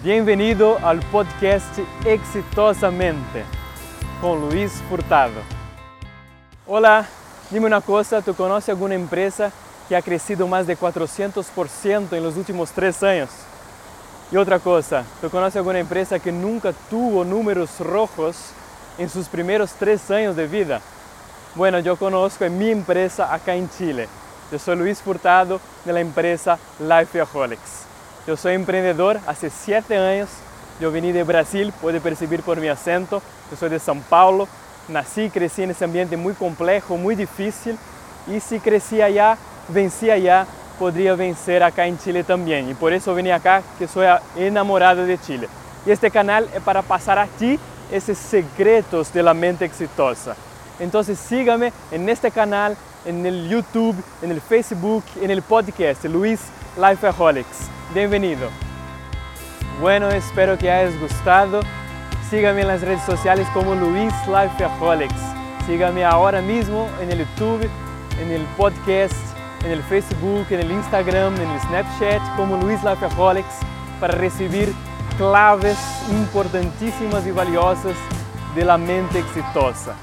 Bienvenido al podcast Exitosamente con Luis Furtado. Hola, dime una cosa, ¿tú conoces alguna empresa que ha crecido más de 400% en los últimos tres años? Y otra cosa, ¿tú conoces alguna empresa que nunca tuvo números rojos en sus primeros tres años de vida? Bueno, yo conozco en mi empresa acá en Chile. Yo soy Luis Furtado de la empresa Lifeaholics. Yo soy emprendedor hace siete años. Yo vení de Brasil, puede percibir por mi acento. Yo soy de São Paulo. Nací y crecí en ese ambiente muy complejo, muy difícil. Y si crecí allá, vencí allá, podría vencer acá en Chile también. Y por eso vení acá, que soy enamorado de Chile. Y este canal es para pasar a ti esos secretos de la mente exitosa. Entonces sígame en este canal, en el YouTube, en el Facebook, en el podcast Luis Lifeaholics. Bienvenido. Bueno, espero que hayas gustado. Sígame en las redes sociales como Luis Lifeaholics. Sígame ahora mismo en el YouTube, en el podcast, en el Facebook, en el Instagram, en el Snapchat como Luis Lifeaholics para recibir claves importantísimas y valiosas de la mente exitosa.